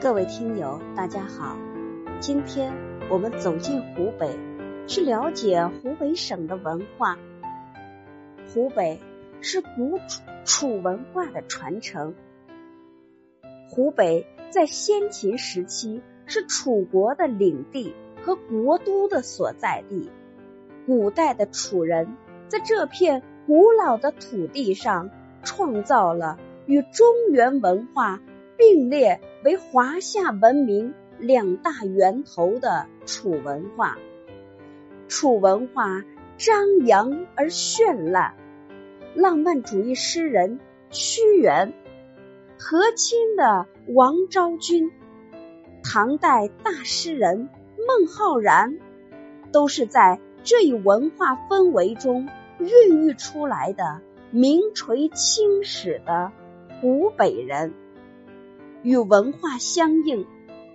各位听友，大家好。今天我们走进湖北，去了解湖北省的文化。湖北是古楚楚文化的传承。湖北在先秦时期是楚国的领地和国都的所在地。古代的楚人在这片古老的土地上，创造了与中原文化并列为华夏文明两大源头的楚文化。楚文化张扬而绚烂，浪漫主义诗人屈原。和亲的王昭君，唐代大诗人孟浩然，都是在这一文化氛围中孕育出来的名垂青史的湖北人。与文化相应，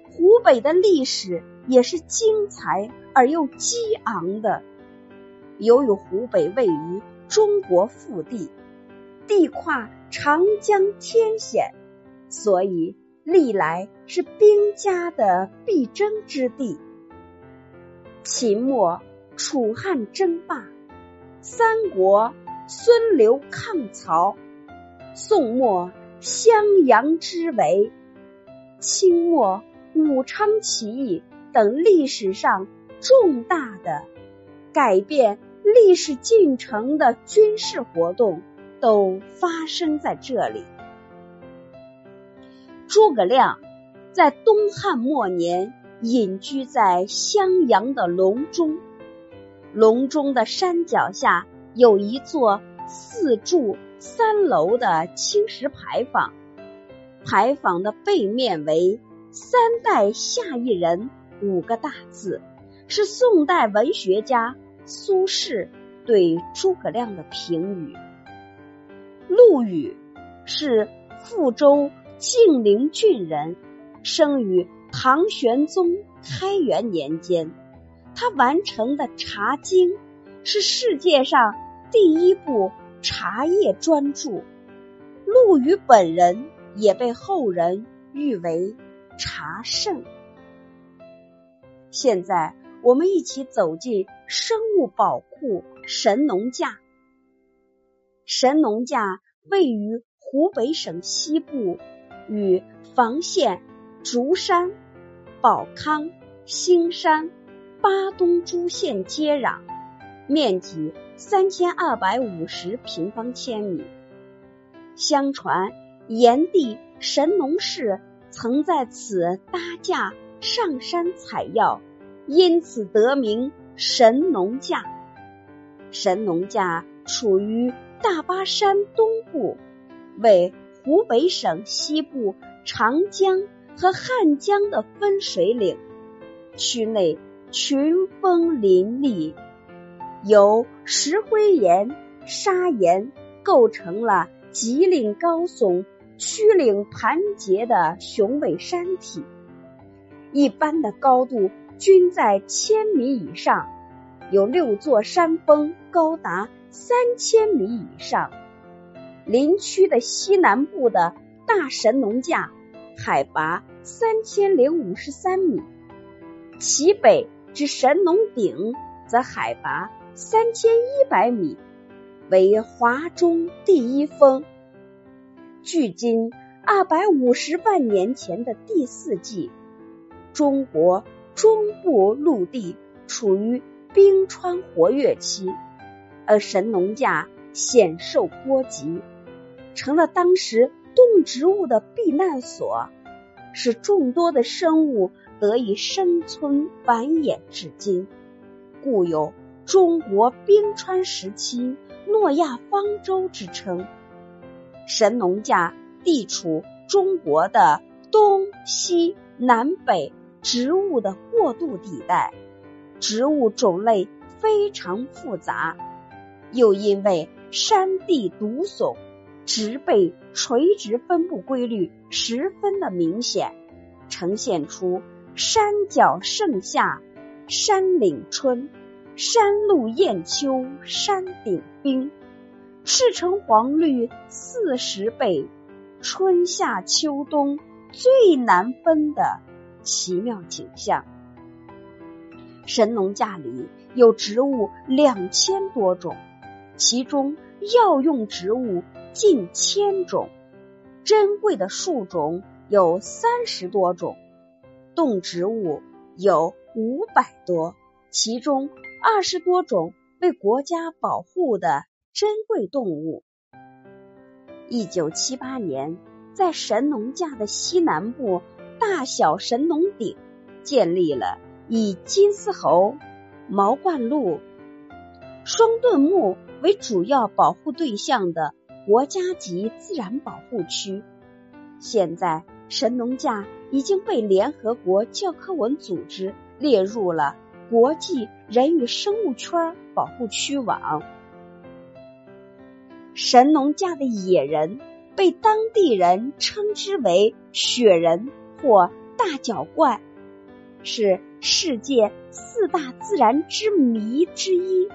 湖北的历史也是精彩而又激昂的。由于湖北位于中国腹地。地跨长江天险，所以历来是兵家的必争之地。秦末楚汉争霸，三国孙刘抗曹，宋末襄阳之围，清末武昌起义等历史上重大的改变历史进程的军事活动。都发生在这里。诸葛亮在东汉末年隐居在襄阳的隆中，隆中的山脚下有一座四柱三楼的青石牌坊，牌坊的背面为“三代下一人”五个大字，是宋代文学家苏轼对诸葛亮的评语。陆羽是富州晋陵郡人，生于唐玄宗开元年间。他完成的《茶经》是世界上第一部茶叶专著。陆羽本人也被后人誉为茶圣。现在，我们一起走进生物宝库神农架。神农架位于湖北省西部，与房县、竹山、保康、兴山、巴东诸县接壤，面积三千二百五十平方千米。相传炎帝神农氏曾在此搭架上山采药，因此得名神农架。神农架处于。大巴山东部为湖北省西部长江和汉江的分水岭，区内群峰林立，由石灰岩、砂岩构成了脊岭高耸、曲岭盘结的雄伟山体，一般的高度均在千米以上，有六座山峰高达。三千米以上，林区的西南部的大神农架海拔三千零五十三米，其北之神农顶则海拔三千一百米，为华中第一峰。距今二百五十万年前的第四纪，中国中部陆地处于冰川活跃期。而神农架险受波及，成了当时动植物的避难所，使众多的生物得以生存繁衍至今，故有“中国冰川时期诺亚方舟”之称。神农架地处中国的东西南北植物的过渡地带，植物种类非常复杂。又因为山地独耸，植被垂直分布规律十分的明显，呈现出山脚盛夏、山岭春、山路艳秋、山顶冰，赤橙黄绿四十倍，春夏秋冬最难分的奇妙景象。神农架里有植物两千多种，其中药用植物近千种，珍贵的树种有三十多种，动植物有五百多，其中二十多种被国家保护的珍贵动物。一九七八年，在神农架的西南部大小神农顶建立了以金丝猴、毛冠鹿、双盾木为主要保护对象的国家级自然保护区。现在，神农架已经被联合国教科文组织列入了国际人与生物圈保护区网。神农架的野人被当地人称之为雪人或大脚怪，是世界四大自然之谜之一。《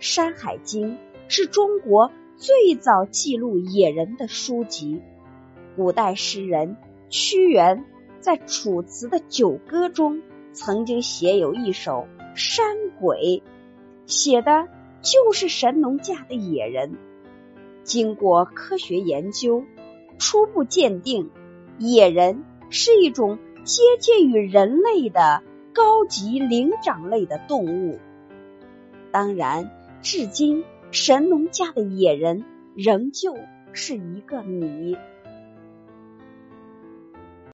山海经》是中国最早记录野人的书籍。古代诗人屈原在《楚辞》的《九歌》中曾经写有一首《山鬼》，写的就是神农架的野人。经过科学研究，初步鉴定，野人是一种接近于人类的高级灵长类的动物。当然，至今神农架的野人仍旧是一个谜。